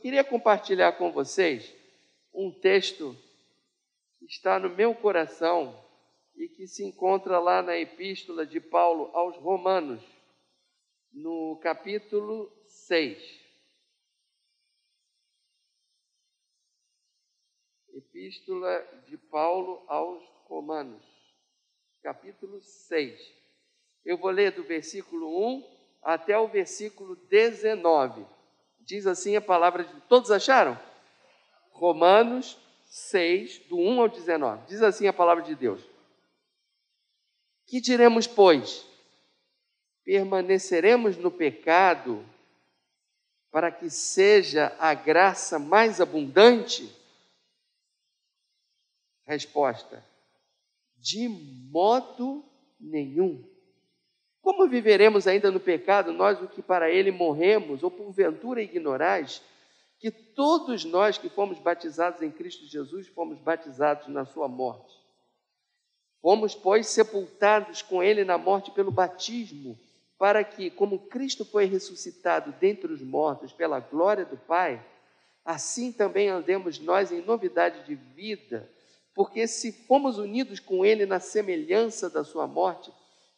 queria compartilhar com vocês um texto que está no meu coração e que se encontra lá na epístola de Paulo aos Romanos, no capítulo 6. Epístola de Paulo aos Romanos, capítulo 6. Eu vou ler do versículo 1 até o versículo 19. Diz assim a palavra de. Todos acharam? Romanos 6, do 1 ao 19. Diz assim a palavra de Deus. Que diremos, pois? Permaneceremos no pecado para que seja a graça mais abundante? Resposta: De modo nenhum. Como viveremos ainda no pecado, nós o que para ele morremos, ou porventura ignorais, que todos nós que fomos batizados em Cristo Jesus fomos batizados na sua morte? Fomos, pois, sepultados com ele na morte pelo batismo, para que, como Cristo foi ressuscitado dentre os mortos pela glória do Pai, assim também andemos nós em novidade de vida, porque se fomos unidos com ele na semelhança da sua morte,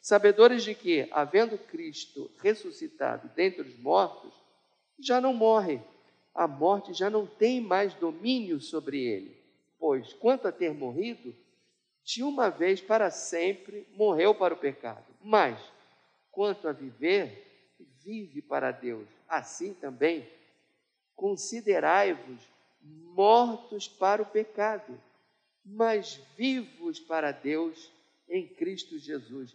sabedores de que, havendo Cristo ressuscitado dentre os mortos, já não morre, a morte já não tem mais domínio sobre ele, pois, quanto a ter morrido, de uma vez para sempre morreu para o pecado, mas, quanto a viver, vive para Deus. Assim também, considerai-vos mortos para o pecado, mas vivos para Deus em Cristo Jesus.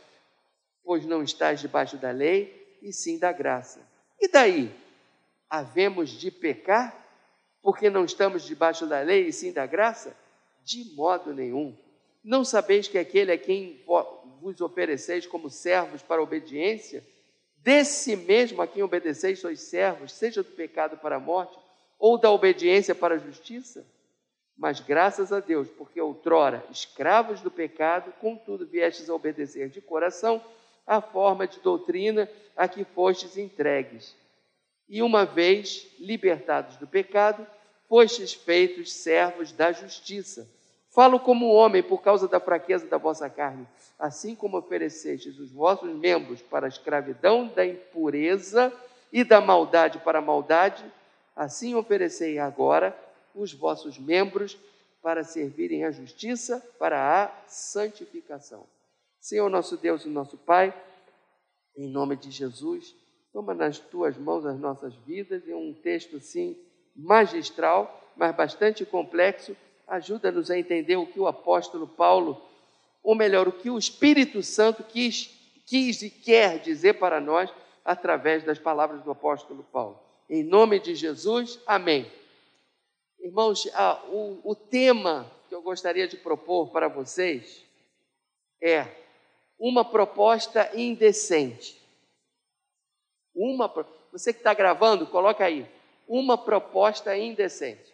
pois não estás debaixo da lei, e sim da graça. E daí? Havemos de pecar porque não estamos debaixo da lei e sim da graça? De modo nenhum. Não sabeis que aquele a quem vos ofereceis como servos para obediência, desse mesmo a quem obedeceis sois servos, seja do pecado para a morte, ou da obediência para a justiça? Mas graças a Deus, porque outrora escravos do pecado, contudo viestes a obedecer de coração a forma de doutrina a que fostes entregues. E uma vez libertados do pecado, fostes feitos servos da justiça. Falo como homem por causa da fraqueza da vossa carne, assim como oferecestes os vossos membros para a escravidão da impureza e da maldade para a maldade, assim oferecei agora os vossos membros para servirem à justiça, para a santificação. Senhor nosso Deus e nosso Pai, em nome de Jesus, toma nas tuas mãos as nossas vidas, em um texto assim magistral, mas bastante complexo, ajuda-nos a entender o que o apóstolo Paulo, ou melhor, o que o Espírito Santo quis, quis e quer dizer para nós através das palavras do apóstolo Paulo. Em nome de Jesus, amém. Irmãos, ah, o, o tema que eu gostaria de propor para vocês é uma proposta indecente. Uma, você que está gravando, coloca aí. Uma proposta indecente.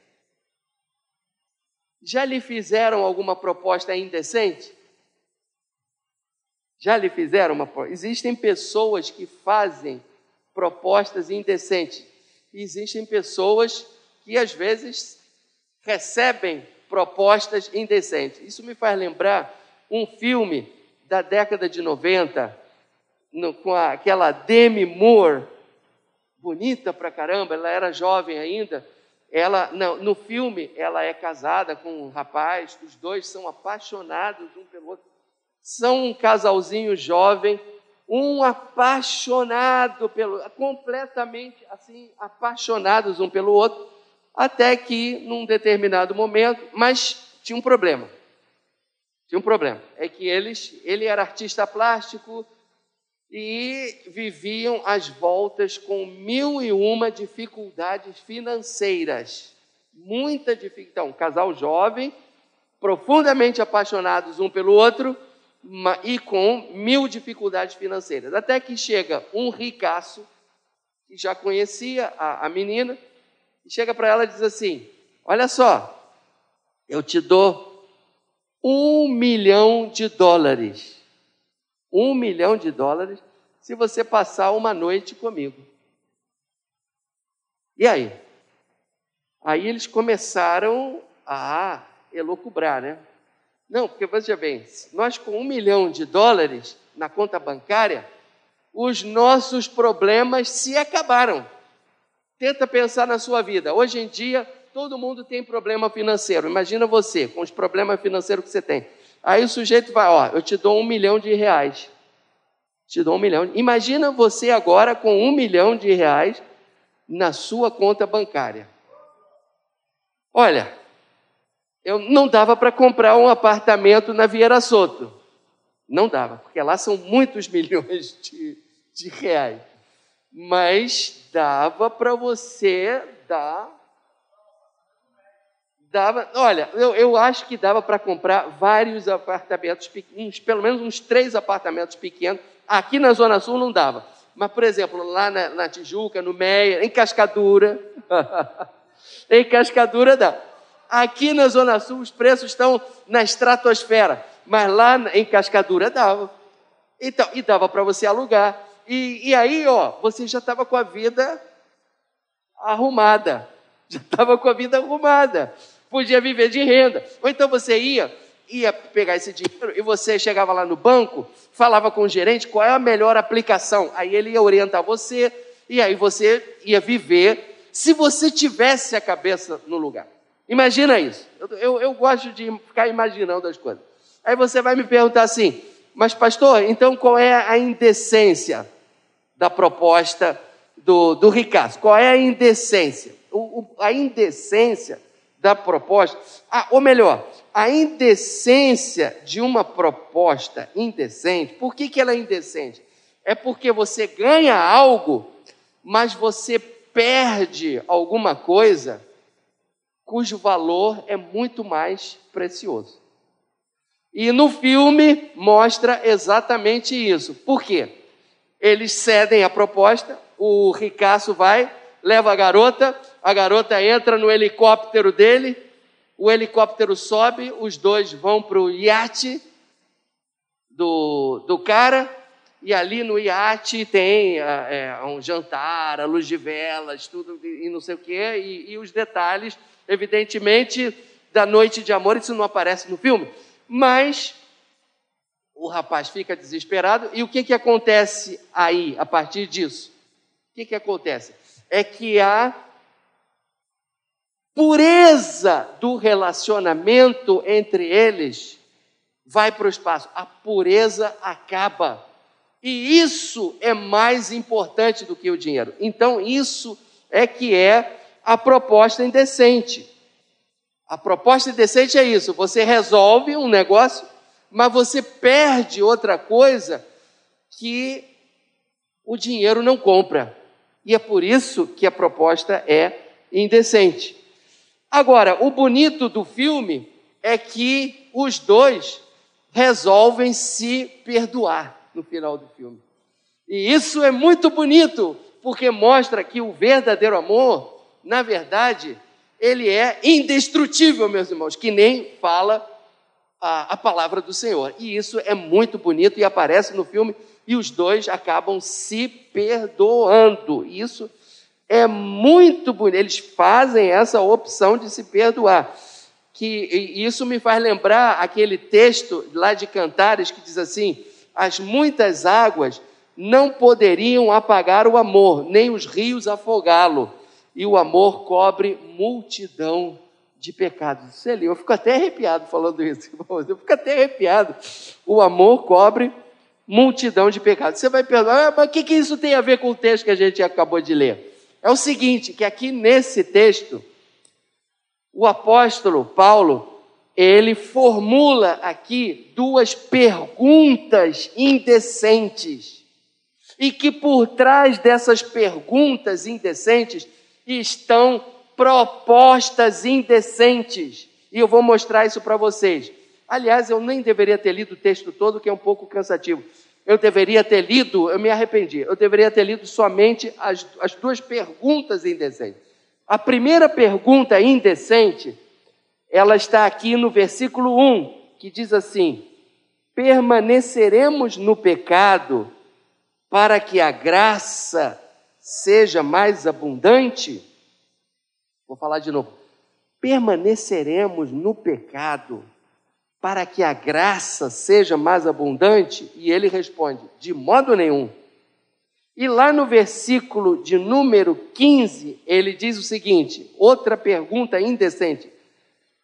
Já lhe fizeram alguma proposta indecente? Já lhe fizeram uma Existem pessoas que fazem propostas indecentes. Existem pessoas que às vezes recebem propostas indecentes. Isso me faz lembrar um filme da década de 90, no, com a, aquela Demi Moore, bonita pra caramba, ela era jovem ainda, ela, não, no filme, ela é casada com um rapaz, os dois são apaixonados um pelo outro. São um casalzinho jovem, um apaixonado pelo, completamente assim, apaixonados um pelo outro, até que num determinado momento, mas tinha um problema. Tinha um problema, é que eles, ele era artista plástico, e viviam às voltas com mil e uma dificuldades financeiras. Muita dificuldade. Então, um casal jovem, profundamente apaixonados um pelo outro e com mil dificuldades financeiras. Até que chega um ricaço, que já conhecia a, a menina, e chega para ela e diz assim: Olha só, eu te dou um milhão de dólares um milhão de dólares se você passar uma noite comigo. E aí? Aí eles começaram a elocubrar, né? Não, porque veja bem, nós com um milhão de dólares na conta bancária, os nossos problemas se acabaram. Tenta pensar na sua vida. Hoje em dia, todo mundo tem problema financeiro. Imagina você, com os problemas financeiros que você tem. Aí o sujeito vai, ó, eu te dou um milhão de reais. Te dou um milhão. Imagina você agora com um milhão de reais na sua conta bancária. Olha, eu não dava para comprar um apartamento na Vieira Soto. Não dava, porque lá são muitos milhões de, de reais. Mas dava para você dar dava, olha, eu, eu acho que dava para comprar vários apartamentos pequenos, pelo menos uns três apartamentos pequenos. Aqui na Zona Sul não dava. Mas, por exemplo, lá na, na Tijuca, no Meia, em Cascadura. em Cascadura dá. Aqui na Zona Sul os preços estão na estratosfera, mas lá em Cascadura dava. Então, e dava para você alugar. E, e aí, ó, você já estava com a vida arrumada. Já estava com a vida arrumada podia viver de renda. Ou então você ia, ia pegar esse dinheiro e você chegava lá no banco, falava com o gerente qual é a melhor aplicação. Aí ele ia orientar você e aí você ia viver se você tivesse a cabeça no lugar. Imagina isso. Eu, eu, eu gosto de ficar imaginando as coisas. Aí você vai me perguntar assim, mas pastor, então qual é a indecência da proposta do, do Ricardo? Qual é a indecência? O, o, a indecência da proposta, ah, ou melhor, a indecência de uma proposta indecente, por que, que ela é indecente? É porque você ganha algo, mas você perde alguma coisa cujo valor é muito mais precioso. E no filme mostra exatamente isso. Por quê? Eles cedem a proposta, o ricaço vai, leva a garota, a garota entra no helicóptero dele, o helicóptero sobe, os dois vão para o iate do, do cara, e ali no iate tem é, um jantar, a luz de velas, tudo e não sei o quê, e, e os detalhes, evidentemente, da noite de amor, isso não aparece no filme, mas o rapaz fica desesperado, e o que, que acontece aí, a partir disso? O que, que acontece? É que há pureza do relacionamento entre eles vai para o espaço. A pureza acaba. E isso é mais importante do que o dinheiro. Então, isso é que é a proposta indecente. A proposta indecente é isso: você resolve um negócio, mas você perde outra coisa que o dinheiro não compra. E é por isso que a proposta é indecente. Agora, o bonito do filme é que os dois resolvem se perdoar no final do filme. E isso é muito bonito, porque mostra que o verdadeiro amor, na verdade, ele é indestrutível, meus irmãos, que nem fala a, a palavra do Senhor. E isso é muito bonito e aparece no filme, e os dois acabam se perdoando. Isso é muito bonito. Eles fazem essa opção de se perdoar. Que isso me faz lembrar aquele texto lá de Cantares que diz assim: as muitas águas não poderiam apagar o amor, nem os rios afogá-lo. e o amor cobre multidão de pecados. Você leu, eu fico até arrepiado falando isso. Eu fico até arrepiado. O amor cobre multidão de pecados. Você vai perguntar, ah, mas o que, que isso tem a ver com o texto que a gente acabou de ler? É o seguinte, que aqui nesse texto, o apóstolo Paulo, ele formula aqui duas perguntas indecentes. E que por trás dessas perguntas indecentes estão propostas indecentes. E eu vou mostrar isso para vocês. Aliás, eu nem deveria ter lido o texto todo, que é um pouco cansativo. Eu deveria ter lido, eu me arrependi, eu deveria ter lido somente as, as duas perguntas indecentes. A primeira pergunta indecente, ela está aqui no versículo 1, que diz assim: permaneceremos no pecado para que a graça seja mais abundante? Vou falar de novo. Permaneceremos no pecado para que a graça seja mais abundante? E ele responde: de modo nenhum. E lá no versículo de número 15, ele diz o seguinte: outra pergunta indecente.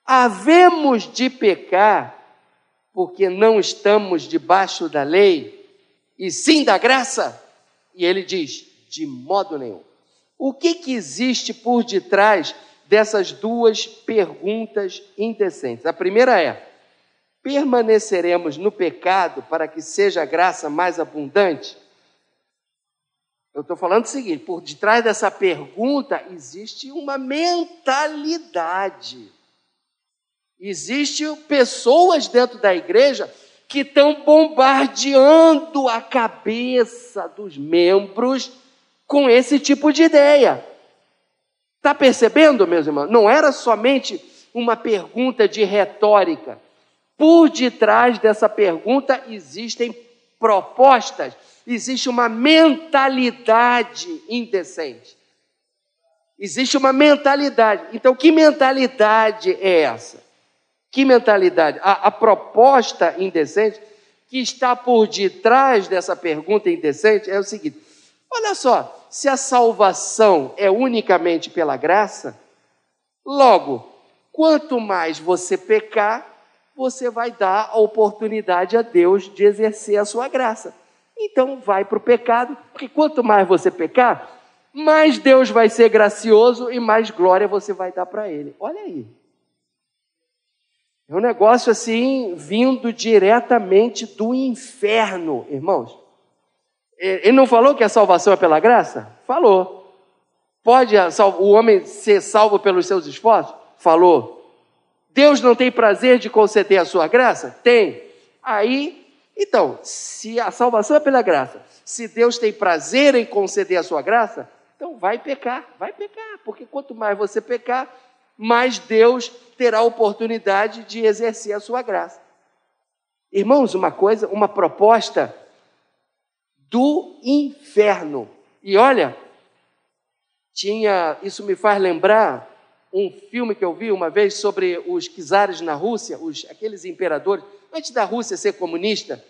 Havemos de pecar porque não estamos debaixo da lei e sim da graça? E ele diz: de modo nenhum. O que, que existe por detrás dessas duas perguntas indecentes? A primeira é: permaneceremos no pecado para que seja a graça mais abundante? Eu estou falando o seguinte: por detrás dessa pergunta existe uma mentalidade. Existem pessoas dentro da igreja que estão bombardeando a cabeça dos membros com esse tipo de ideia. Está percebendo, meus irmãos? Não era somente uma pergunta de retórica. Por detrás dessa pergunta existem propostas, existe uma mentalidade indecente. Existe uma mentalidade. Então, que mentalidade é essa? Que mentalidade? A, a proposta indecente que está por detrás dessa pergunta indecente é o seguinte: olha só, se a salvação é unicamente pela graça, logo, quanto mais você pecar, você vai dar a oportunidade a Deus de exercer a sua graça. Então, vai para o pecado, porque quanto mais você pecar, mais Deus vai ser gracioso e mais glória você vai dar para Ele. Olha aí. É um negócio assim, vindo diretamente do inferno, irmãos. Ele não falou que a salvação é pela graça? Falou. Pode o homem ser salvo pelos seus esforços? Falou. Deus não tem prazer de conceder a sua graça? Tem. Aí, então, se a salvação é pela graça, se Deus tem prazer em conceder a sua graça, então vai pecar, vai pecar, porque quanto mais você pecar, mais Deus terá oportunidade de exercer a sua graça. Irmãos, uma coisa, uma proposta do inferno. E olha, tinha, isso me faz lembrar um filme que eu vi uma vez sobre os czares na Rússia, os, aqueles imperadores, antes da Rússia ser comunista,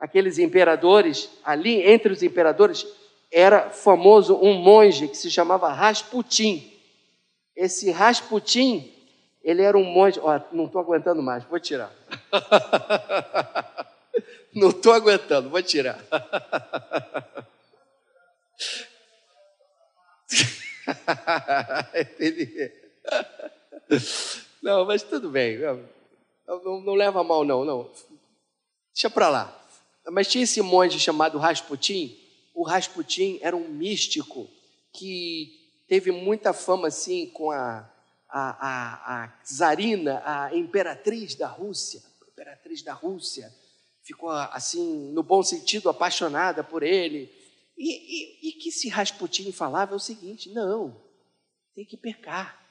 aqueles imperadores, ali entre os imperadores, era famoso um monge que se chamava Rasputin. Esse Rasputin, ele era um monge, ó, não estou aguentando mais, vou tirar. Não estou aguentando, vou tirar. não, mas tudo bem. Não, não, leva mal, não, não. Deixa para lá. Mas tinha esse monge chamado Rasputin. O Rasputin era um místico que teve muita fama assim com a, a, a, a czarina, a imperatriz da Rússia. Imperatriz da Rússia ficou assim, no bom sentido, apaixonada por ele. E, e, e que se Rasputin falava é o seguinte: não, tem que pecar,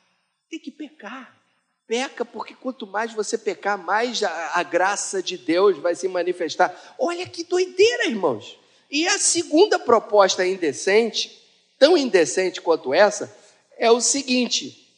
tem que pecar. Peca, porque quanto mais você pecar, mais a, a graça de Deus vai se manifestar. Olha que doideira, irmãos. E a segunda proposta indecente, tão indecente quanto essa, é o seguinte: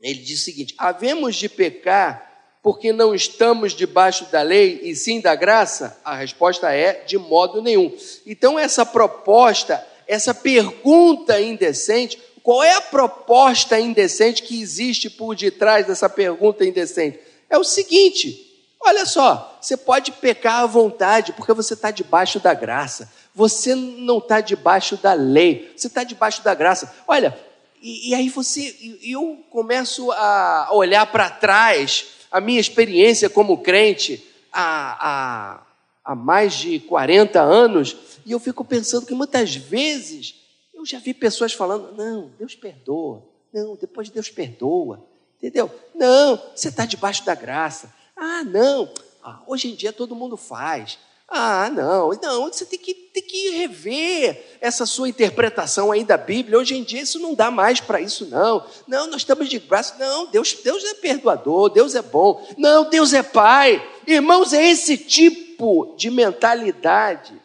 ele diz o seguinte: havemos de pecar porque não estamos debaixo da lei e sim da graça? A resposta é de modo nenhum. Então, essa proposta, essa pergunta indecente, Qual é a proposta indecente que existe por detrás dessa pergunta indecente? É o seguinte: olha só, você pode pecar à vontade, porque você está debaixo da graça. Você não está debaixo da lei, você está debaixo da graça. Olha, e, e aí você, eu começo a olhar para trás a minha experiência como crente há, há, há mais de 40 anos, e eu fico pensando que muitas vezes eu já vi pessoas falando: não, Deus perdoa, não, depois Deus perdoa, entendeu? Não, você está debaixo da graça. Ah, não, ah, hoje em dia todo mundo faz. Ah, não, não, você tem que, tem que rever essa sua interpretação aí da Bíblia. Hoje em dia isso não dá mais para isso, não. Não, nós estamos de braço. Não, Deus, Deus é perdoador, Deus é bom. Não, Deus é Pai. Irmãos, é esse tipo de mentalidade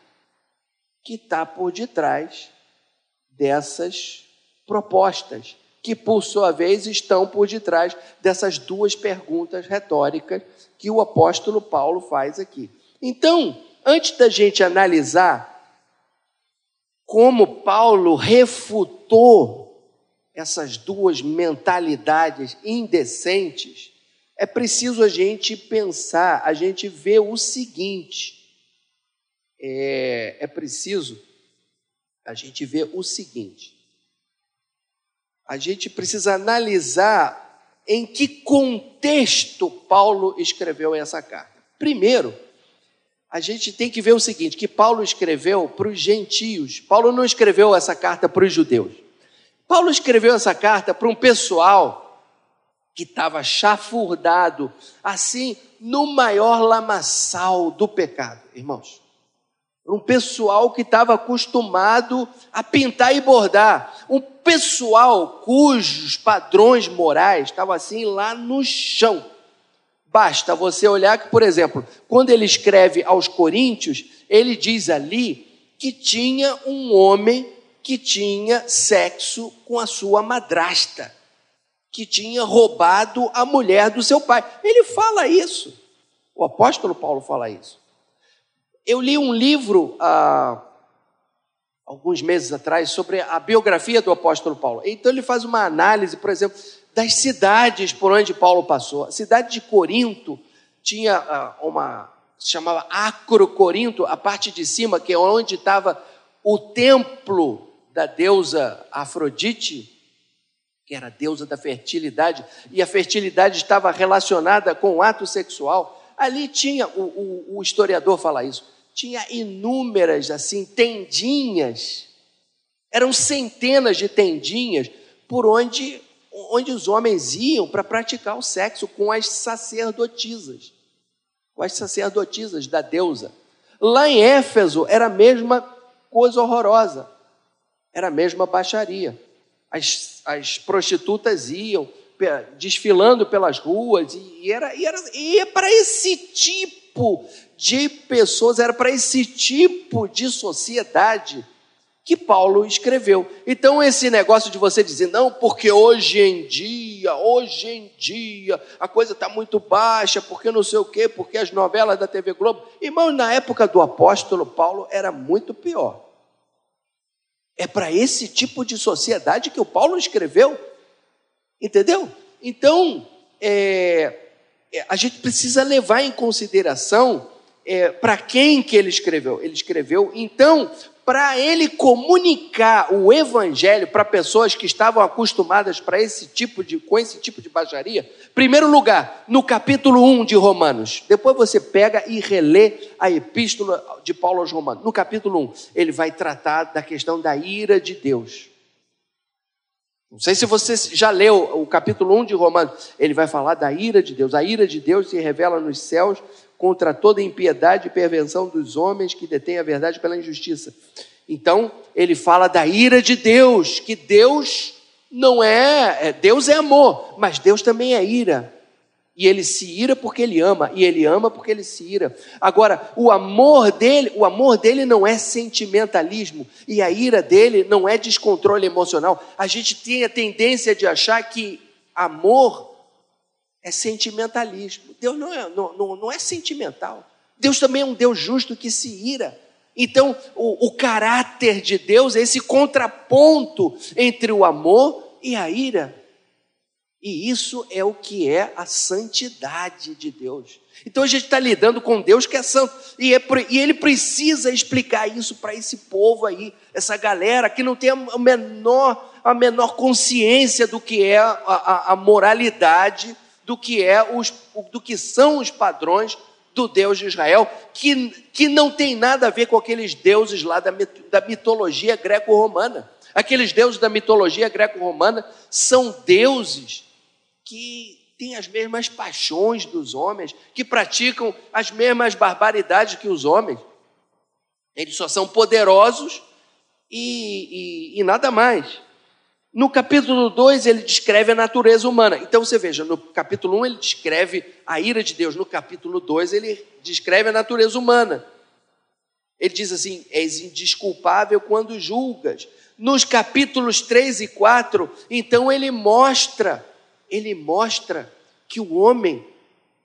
que está por detrás dessas propostas, que por sua vez estão por detrás dessas duas perguntas retóricas que o apóstolo Paulo faz aqui. Então, antes da gente analisar como Paulo refutou essas duas mentalidades indecentes, é preciso a gente pensar, a gente ver o seguinte: é, é preciso a gente ver o seguinte: a gente precisa analisar em que contexto Paulo escreveu essa carta. Primeiro, a gente tem que ver o seguinte: que Paulo escreveu para os gentios. Paulo não escreveu essa carta para os judeus. Paulo escreveu essa carta para um pessoal que estava chafurdado, assim, no maior lamaçal do pecado, irmãos. Um pessoal que estava acostumado a pintar e bordar. Um pessoal cujos padrões morais estavam assim lá no chão. Basta você olhar que, por exemplo, quando ele escreve aos Coríntios, ele diz ali que tinha um homem que tinha sexo com a sua madrasta, que tinha roubado a mulher do seu pai. Ele fala isso. O apóstolo Paulo fala isso. Eu li um livro há alguns meses atrás sobre a biografia do apóstolo Paulo. Então ele faz uma análise, por exemplo, das cidades por onde Paulo passou. A cidade de Corinto tinha uh, uma, se chamava Acro Corinto, a parte de cima, que é onde estava o templo da deusa Afrodite, que era a deusa da fertilidade, e a fertilidade estava relacionada com o ato sexual. Ali tinha, o, o, o historiador fala isso, tinha inúmeras, assim, tendinhas, eram centenas de tendinhas por onde onde os homens iam para praticar o sexo com as sacerdotisas, com as sacerdotisas da deusa. Lá em Éfeso era a mesma coisa horrorosa, era a mesma baixaria. As, as prostitutas iam desfilando pelas ruas e era, e era e para esse tipo de pessoas, era para esse tipo de sociedade que Paulo escreveu. Então, esse negócio de você dizer, não, porque hoje em dia, hoje em dia, a coisa está muito baixa, porque não sei o quê, porque as novelas da TV Globo. Irmão, na época do apóstolo Paulo era muito pior. É para esse tipo de sociedade que o Paulo escreveu. Entendeu? Então, é, é a gente precisa levar em consideração é, para quem que ele escreveu. Ele escreveu, então, para ele comunicar o evangelho para pessoas que estavam acostumadas para esse tipo de com esse tipo de baixaria, primeiro lugar, no capítulo 1 de Romanos. Depois você pega e relê a epístola de Paulo aos Romanos. No capítulo 1, ele vai tratar da questão da ira de Deus. Não sei se você já leu o capítulo 1 de Romanos, ele vai falar da ira de Deus. A ira de Deus se revela nos céus contra toda impiedade e pervenção dos homens que detêm a verdade pela injustiça. Então, ele fala da ira de Deus, que Deus não é, é, Deus é amor, mas Deus também é ira. E ele se ira porque ele ama, e ele ama porque ele se ira. Agora, o amor dele, o amor dele não é sentimentalismo, e a ira dele não é descontrole emocional. A gente tem a tendência de achar que amor é sentimentalismo. Deus não é, não, não, não é sentimental. Deus também é um Deus justo que se ira. Então, o, o caráter de Deus é esse contraponto entre o amor e a ira. E isso é o que é a santidade de Deus. Então a gente está lidando com Deus que é santo. E, é, e ele precisa explicar isso para esse povo aí, essa galera que não tem a menor, a menor consciência do que é a, a, a moralidade, do que, é os, do que são os padrões do Deus de Israel, que, que não tem nada a ver com aqueles deuses lá da, da mitologia greco-romana. Aqueles deuses da mitologia greco-romana são deuses que têm as mesmas paixões dos homens, que praticam as mesmas barbaridades que os homens. Eles só são poderosos e, e, e nada mais. No capítulo 2, ele descreve a natureza humana. Então você veja, no capítulo 1 um, ele descreve a ira de Deus, no capítulo 2 ele descreve a natureza humana. Ele diz assim: és indisculpável quando julgas. Nos capítulos 3 e 4, então ele mostra ele mostra que o homem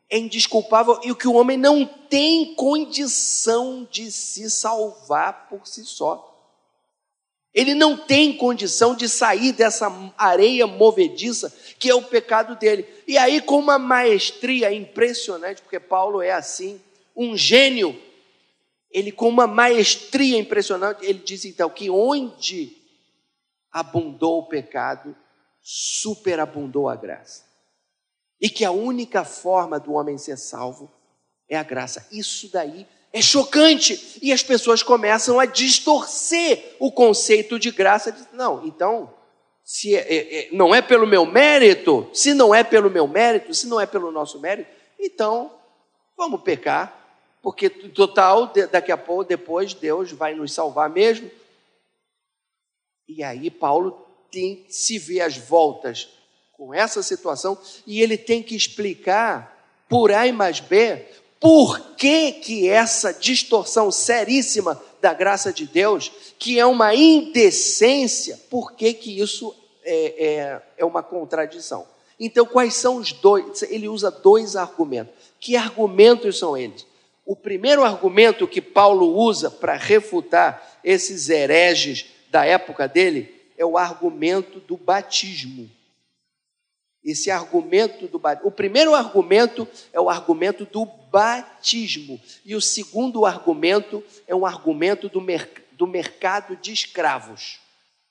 é indisculpável e que o homem não tem condição de se salvar por si só. Ele não tem condição de sair dessa areia movediça que é o pecado dele. E aí, com uma maestria impressionante, porque Paulo é assim, um gênio, ele com uma maestria impressionante, ele diz então que onde abundou o pecado, superabundou a graça. E que a única forma do homem ser salvo é a graça. Isso daí é chocante. E as pessoas começam a distorcer o conceito de graça. Não, então, se é, é, é, não é pelo meu mérito, se não é pelo meu mérito, se não é pelo nosso mérito, então vamos pecar, porque total, daqui a pouco, depois Deus vai nos salvar mesmo. E aí Paulo tem se vê às voltas com essa situação e ele tem que explicar por A e mais B por que, que essa distorção seríssima da graça de Deus, que é uma indecência, por que, que isso é, é, é uma contradição? Então, quais são os dois? Ele usa dois argumentos. Que argumentos são eles? O primeiro argumento que Paulo usa para refutar esses hereges da época dele é o argumento do batismo. Esse argumento do batismo. O primeiro argumento é o argumento do batismo. E o segundo argumento é um argumento do, mer do mercado de escravos.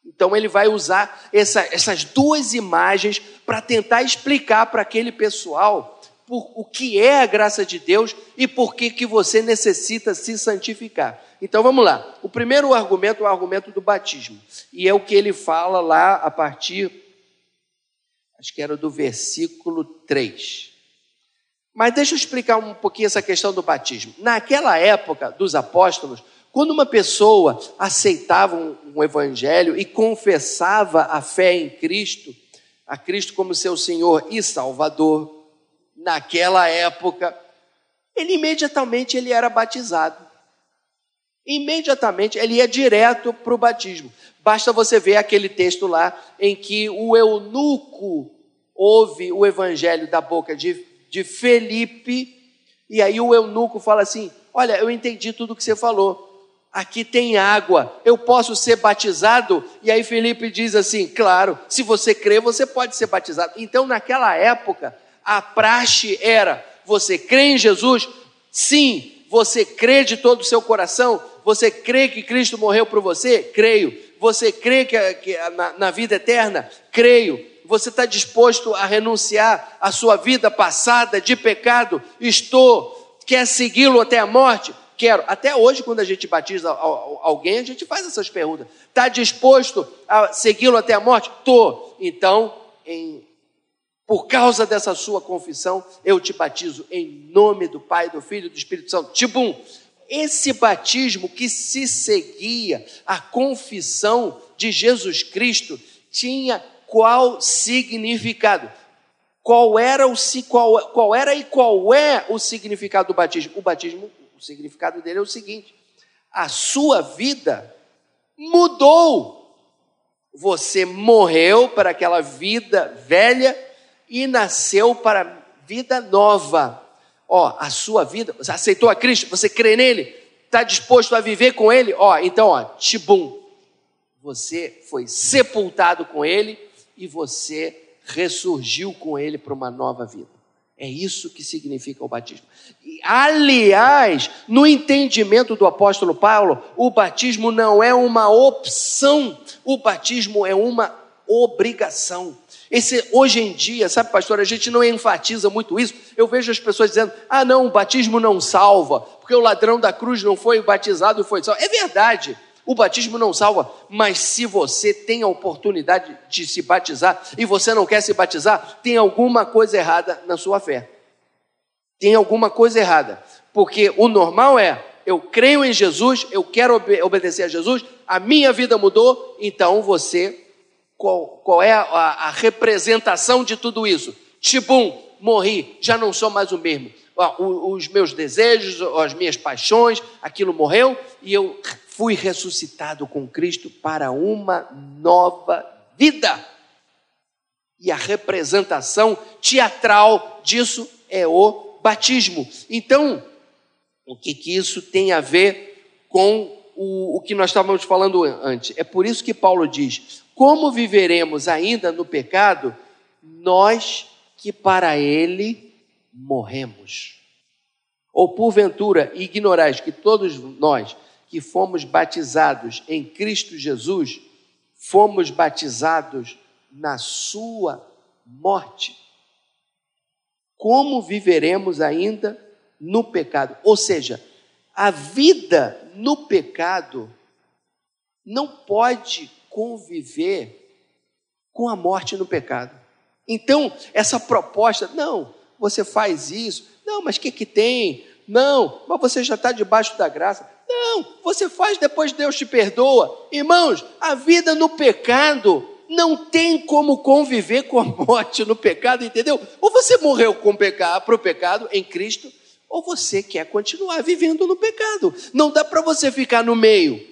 Então ele vai usar essa, essas duas imagens para tentar explicar para aquele pessoal por, o que é a graça de Deus e por que, que você necessita se santificar. Então vamos lá. O primeiro argumento é o argumento do batismo. E é o que ele fala lá a partir, acho que era do versículo 3. Mas deixa eu explicar um pouquinho essa questão do batismo. Naquela época dos apóstolos, quando uma pessoa aceitava um, um evangelho e confessava a fé em Cristo, a Cristo como seu Senhor e Salvador, naquela época, ele imediatamente ele era batizado. Imediatamente ele ia direto para o batismo. Basta você ver aquele texto lá em que o eunuco ouve o evangelho da boca de, de Felipe, e aí o eunuco fala assim: Olha, eu entendi tudo que você falou. Aqui tem água, eu posso ser batizado? E aí Felipe diz assim: Claro, se você crê, você pode ser batizado. Então, naquela época, a praxe era: você crê em Jesus? Sim. Você crê de todo o seu coração? Você crê que Cristo morreu por você? Creio. Você crê que, que na, na vida eterna? Creio. Você está disposto a renunciar à sua vida passada de pecado? Estou. Quer segui-lo até a morte? Quero. Até hoje, quando a gente batiza alguém, a gente faz essas perguntas. Está disposto a segui-lo até a morte? Estou. Então, em, por causa dessa sua confissão, eu te batizo em nome do Pai, do Filho e do Espírito Santo. Tibum. Esse batismo que se seguia à confissão de Jesus Cristo tinha qual significado? Qual era o qual, qual era e qual é o significado do batismo? O batismo, o significado dele é o seguinte: a sua vida mudou. Você morreu para aquela vida velha e nasceu para vida nova. Ó, a sua vida, você aceitou a Cristo, você crê nele, está disposto a viver com Ele, ó, então, ó, tibum, você foi sepultado com Ele e você ressurgiu com Ele para uma nova vida. É isso que significa o batismo. E, aliás, no entendimento do apóstolo Paulo, o batismo não é uma opção, o batismo é uma obrigação. Esse, hoje em dia, sabe, pastor, a gente não enfatiza muito isso. Eu vejo as pessoas dizendo: ah, não, o batismo não salva, porque o ladrão da cruz não foi batizado e foi salvo. É verdade, o batismo não salva, mas se você tem a oportunidade de se batizar e você não quer se batizar, tem alguma coisa errada na sua fé. Tem alguma coisa errada, porque o normal é: eu creio em Jesus, eu quero obedecer a Jesus, a minha vida mudou, então você qual, qual é a, a, representação de tudo isso? Tibum, morri, já não sou mais o mesmo. Os meus desejos, as minhas paixões, aquilo morreu e eu fui ressuscitado com Cristo para uma nova vida. E a representação teatral disso é o batismo. Então, o que, que isso tem a ver com o, o que nós estávamos falando antes? É por isso que Paulo diz: como viveremos ainda no pecado, nós que para ele morremos? Ou porventura ignorais que todos nós que fomos batizados em Cristo Jesus, fomos batizados na sua morte? Como viveremos ainda no pecado? Ou seja, a vida no pecado não pode conviver com a morte no pecado. Então, essa proposta, não, você faz isso, não, mas o que, que tem? Não, mas você já está debaixo da graça. Não, você faz depois Deus te perdoa. Irmãos, a vida no pecado não tem como conviver com a morte no pecado, entendeu? Ou você morreu com pecado, para o pecado em Cristo, ou você quer continuar vivendo no pecado. Não dá para você ficar no meio.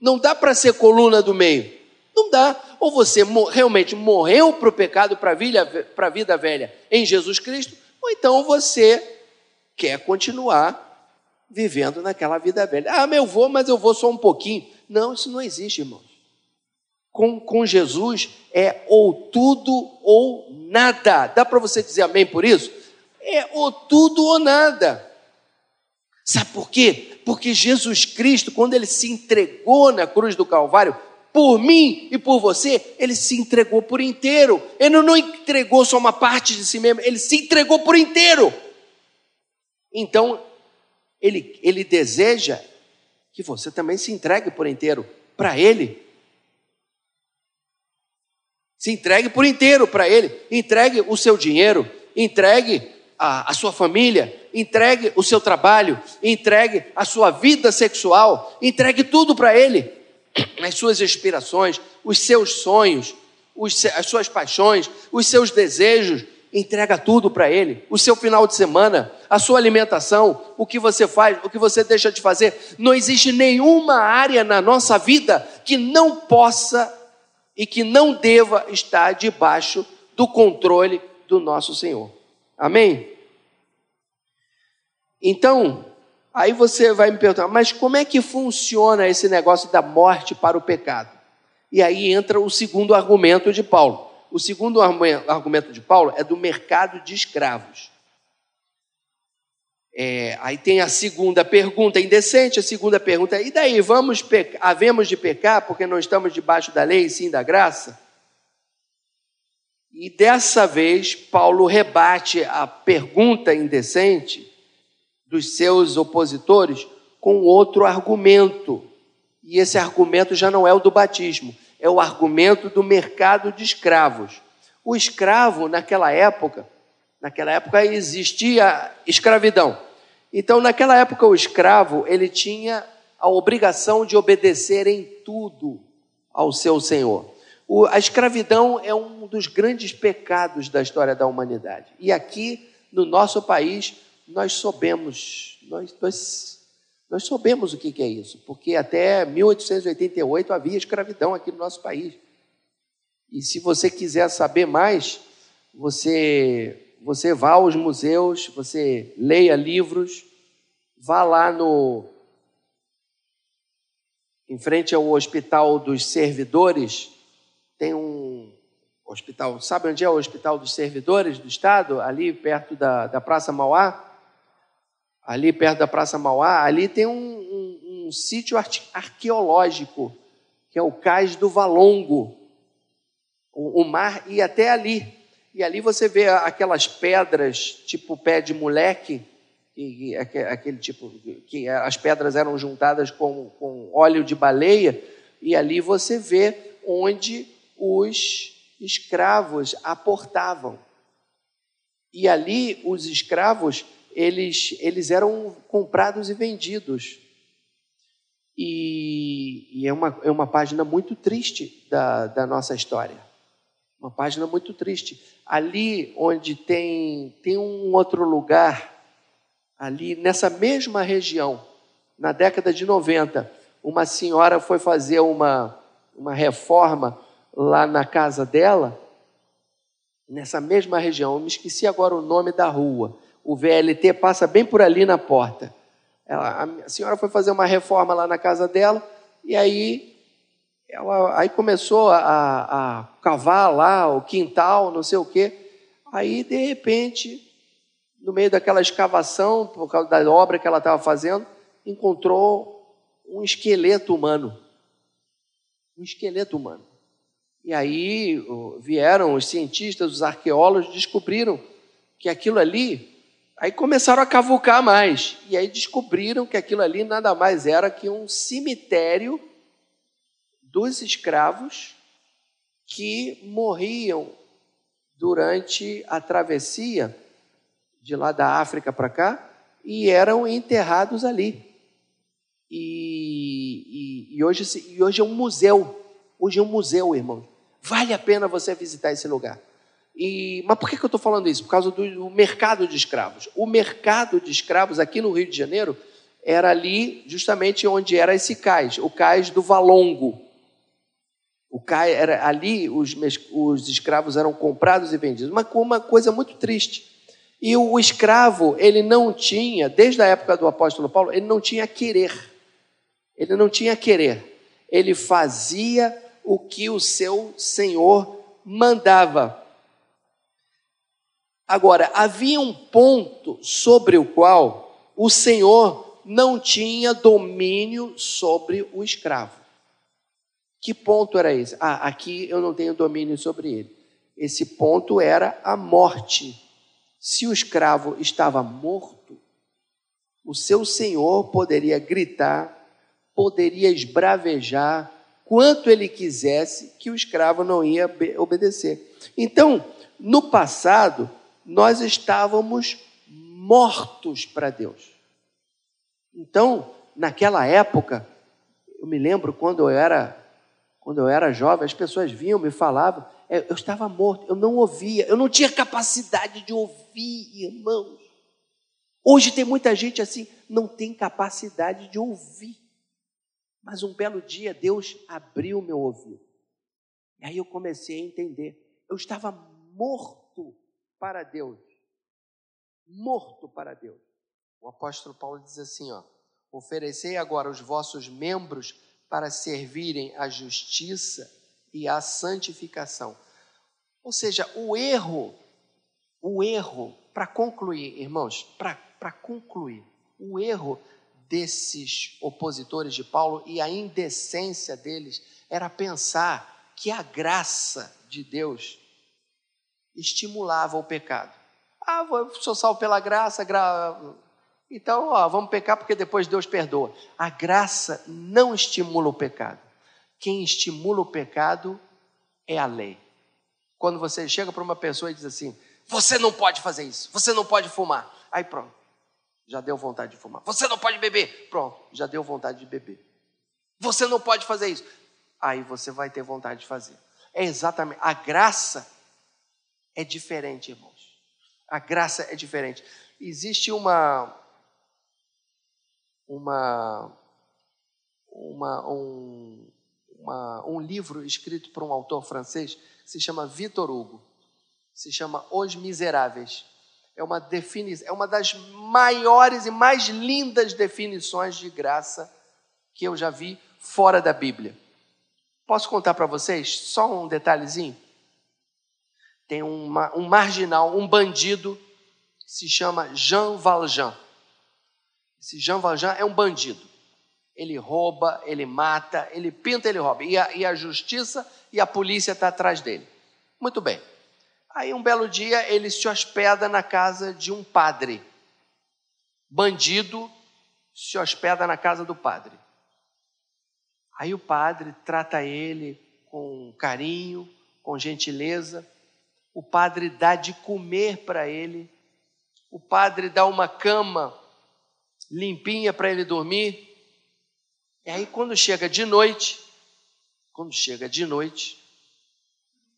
Não dá para ser coluna do meio. Não dá. Ou você realmente morreu para o pecado, para a vida velha em Jesus Cristo, ou então você quer continuar vivendo naquela vida velha. Ah, mas eu vou, mas eu vou só um pouquinho. Não, isso não existe, irmãos. Com, com Jesus é ou tudo ou nada. Dá para você dizer amém por isso? É ou tudo ou nada. Sabe por quê? Porque Jesus Cristo, quando ele se entregou na cruz do Calvário, por mim e por você, ele se entregou por inteiro. Ele não entregou só uma parte de si mesmo, ele se entregou por inteiro. Então, ele, ele deseja que você também se entregue por inteiro para ele. Se entregue por inteiro para ele. Entregue o seu dinheiro, entregue a, a sua família, entregue o seu trabalho, entregue a sua vida sexual, entregue tudo para ele as suas inspirações, os seus sonhos, os, as suas paixões, os seus desejos, entrega tudo para Ele. O seu final de semana, a sua alimentação, o que você faz, o que você deixa de fazer. Não existe nenhuma área na nossa vida que não possa e que não deva estar debaixo do controle do nosso Senhor. Amém? Então, Aí você vai me perguntar, mas como é que funciona esse negócio da morte para o pecado? E aí entra o segundo argumento de Paulo. O segundo argumento de Paulo é do mercado de escravos. É, aí tem a segunda pergunta indecente, a segunda pergunta, e daí, vamos havemos de pecar porque não estamos debaixo da lei sim da graça? E dessa vez, Paulo rebate a pergunta indecente dos seus opositores com outro argumento. E esse argumento já não é o do batismo, é o argumento do mercado de escravos. O escravo, naquela época, naquela época existia escravidão. Então, naquela época, o escravo, ele tinha a obrigação de obedecer em tudo ao seu senhor. A escravidão é um dos grandes pecados da história da humanidade. E aqui, no nosso país, nós soubemos, nós, nós, nós soubemos o que, que é isso, porque até 1888 havia escravidão aqui no nosso país. E se você quiser saber mais, você, você vá aos museus, você leia livros, vá lá no, em frente ao Hospital dos Servidores, tem um hospital. Sabe onde é o Hospital dos Servidores do Estado? Ali perto da, da Praça Mauá. Ali perto da Praça Mauá, ali tem um, um, um sítio arqueológico, que é o Cais do Valongo. O, o mar ia até ali. E ali você vê aquelas pedras, tipo pé de moleque, e, aquele tipo, que as pedras eram juntadas com, com óleo de baleia, e ali você vê onde os escravos aportavam. E ali os escravos, eles, eles eram comprados e vendidos. E, e é, uma, é uma página muito triste da, da nossa história. Uma página muito triste. Ali onde tem, tem um outro lugar, ali nessa mesma região, na década de 90, uma senhora foi fazer uma, uma reforma lá na casa dela, nessa mesma região. Eu me esqueci agora o nome da rua. O VLT passa bem por ali na porta. Ela, a senhora foi fazer uma reforma lá na casa dela e aí ela aí começou a, a cavar lá o quintal, não sei o quê. Aí, de repente, no meio daquela escavação, por causa da obra que ela estava fazendo, encontrou um esqueleto humano. Um esqueleto humano. E aí vieram os cientistas, os arqueólogos, descobriram que aquilo ali. Aí começaram a cavucar mais. E aí descobriram que aquilo ali nada mais era que um cemitério dos escravos que morriam durante a travessia de lá da África para cá e eram enterrados ali. E, e, e, hoje, e hoje é um museu. Hoje é um museu, irmão. Vale a pena você visitar esse lugar. E, mas por que, que eu estou falando isso? Por causa do, do, mercado de escravos. O mercado de escravos aqui no Rio de Janeiro era ali, justamente onde era esse cais, o cais do Valongo. O cais era ali os, os escravos eram comprados e vendidos. Uma, uma coisa muito triste. E o, o escravo, ele não tinha, desde a época do apóstolo Paulo, ele não tinha querer. Ele não tinha querer. Ele fazia o que o seu senhor mandava. Agora, havia um ponto sobre o qual o senhor não tinha domínio sobre o escravo. Que ponto era esse? Ah, aqui eu não tenho domínio sobre ele. Esse ponto era a morte. Se o escravo estava morto, o seu senhor poderia gritar, poderia esbravejar, quanto ele quisesse, que o escravo não ia obedecer. Então, no passado, nós estávamos mortos para Deus. Então, naquela época, eu me lembro quando eu era quando eu era jovem, as pessoas vinham, me falavam, é, eu estava morto, eu não ouvia, eu não tinha capacidade de ouvir, irmãos. Hoje tem muita gente assim, não tem capacidade de ouvir. Mas um belo dia Deus abriu meu ouvido. E aí eu comecei a entender. Eu estava morto para Deus. Morto para Deus. O apóstolo Paulo diz assim, ó: Oferecei agora os vossos membros para servirem à justiça e à santificação. Ou seja, o erro, o erro, para concluir, irmãos, para concluir, o erro desses opositores de Paulo e a indecência deles era pensar que a graça de Deus estimulava o pecado. Ah, eu sou salvo pela graça, gra... então ó, vamos pecar porque depois Deus perdoa. A graça não estimula o pecado. Quem estimula o pecado é a lei. Quando você chega para uma pessoa e diz assim: você não pode fazer isso, você não pode fumar. Aí pronto, já deu vontade de fumar. Você não pode beber. Pronto, já deu vontade de beber. Você não pode fazer isso. Aí você vai ter vontade de fazer. É exatamente. A graça é diferente, irmãos. A graça é diferente. Existe uma. Uma. Uma, um, uma, um livro escrito por um autor francês que se chama Victor Hugo. Se chama Os Miseráveis é uma definição, é uma das maiores e mais lindas definições de graça que eu já vi fora da Bíblia. Posso contar para vocês só um detalhezinho? Tem uma, um marginal, um bandido, que se chama Jean Valjean. Esse Jean Valjean é um bandido. Ele rouba, ele mata, ele pinta, ele rouba. E a, e a justiça e a polícia está atrás dele. Muito bem. Aí um belo dia ele se hospeda na casa de um padre. Bandido se hospeda na casa do padre. Aí o padre trata ele com carinho, com gentileza. O padre dá de comer para ele. O padre dá uma cama limpinha para ele dormir. E aí, quando chega de noite, quando chega de noite,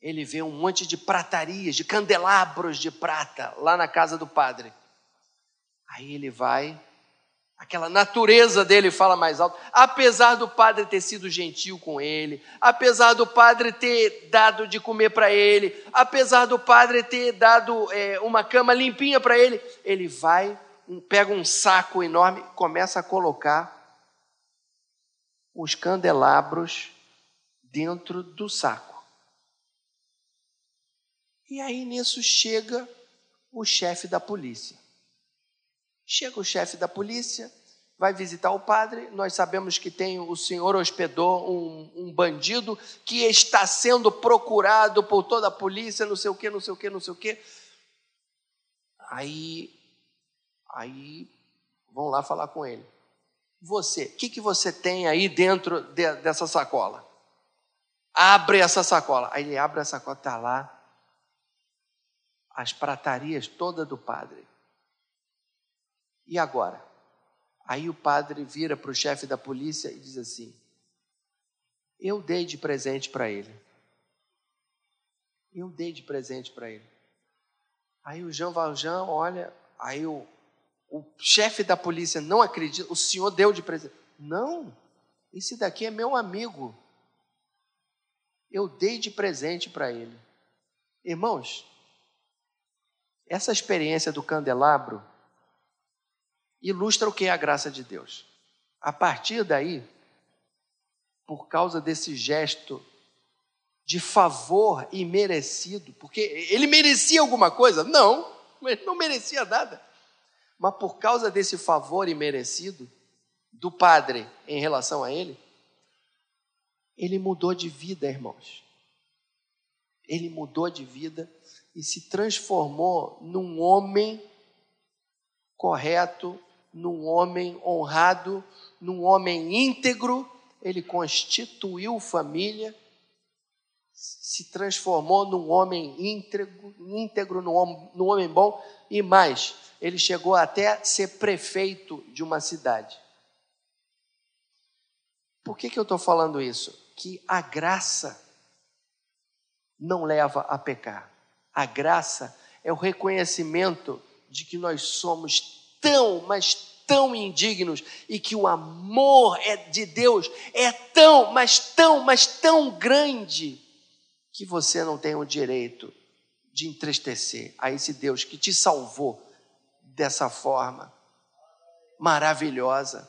ele vê um monte de pratarias, de candelabros de prata lá na casa do padre. Aí ele vai, aquela natureza dele fala mais alto. Apesar do padre ter sido gentil com ele, apesar do padre ter dado de comer para ele, apesar do padre ter dado é, uma cama limpinha para ele, ele vai, pega um saco enorme, começa a colocar os candelabros dentro do saco. E aí nisso chega o chefe da polícia. Chega o chefe da polícia, vai visitar o padre. Nós sabemos que tem o senhor hospedou um, um, bandido que está sendo procurado por toda a polícia, não sei o que, não sei o que, não sei o que. Aí, aí vão lá falar com ele. Você, o que, que você tem aí dentro de, dessa sacola? Abre essa sacola. Aí ele abre a sacola, está lá as pratarias toda do padre. E agora? Aí o padre vira para o chefe da polícia e diz assim: Eu dei de presente para ele. Eu dei de presente para ele. Aí o Jean Valjean olha, aí o, o chefe da polícia não acredita, o senhor deu de presente. Não, esse daqui é meu amigo. Eu dei de presente para ele. Irmãos, essa experiência do candelabro ilustra o que é a graça de Deus. A partir daí, por causa desse gesto de favor imerecido, porque ele merecia alguma coisa? Não, ele não merecia nada. Mas por causa desse favor imerecido do Padre em relação a ele, ele mudou de vida, irmãos. Ele mudou de vida e se transformou num homem correto, num homem honrado, num homem íntegro. Ele constituiu família, se transformou num homem íntegro, íntegro num, homem, num homem bom e mais, ele chegou até ser prefeito de uma cidade. Por que, que eu estou falando isso? Que a graça não leva a pecar. A graça é o reconhecimento de que nós somos tão, mas tão indignos e que o amor é de Deus é tão, mas tão, mas tão grande que você não tem o direito de entristecer a esse Deus que te salvou dessa forma maravilhosa.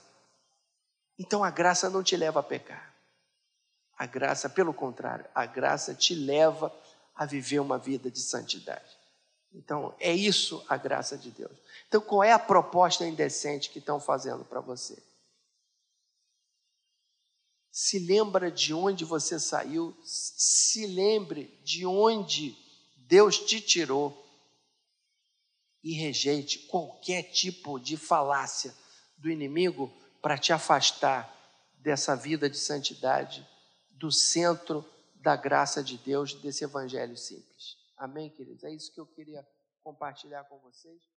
Então a graça não te leva a pecar. A graça, pelo contrário, a graça te leva a viver uma vida de santidade. Então, é isso a graça de Deus. Então, qual é a proposta indecente que estão fazendo para você? Se lembra de onde você saiu, se lembre de onde Deus te tirou e rejeite qualquer tipo de falácia do inimigo para te afastar dessa vida de santidade, do centro da graça de Deus, desse evangelho simples. Amém, queridos? É isso que eu queria compartilhar com vocês.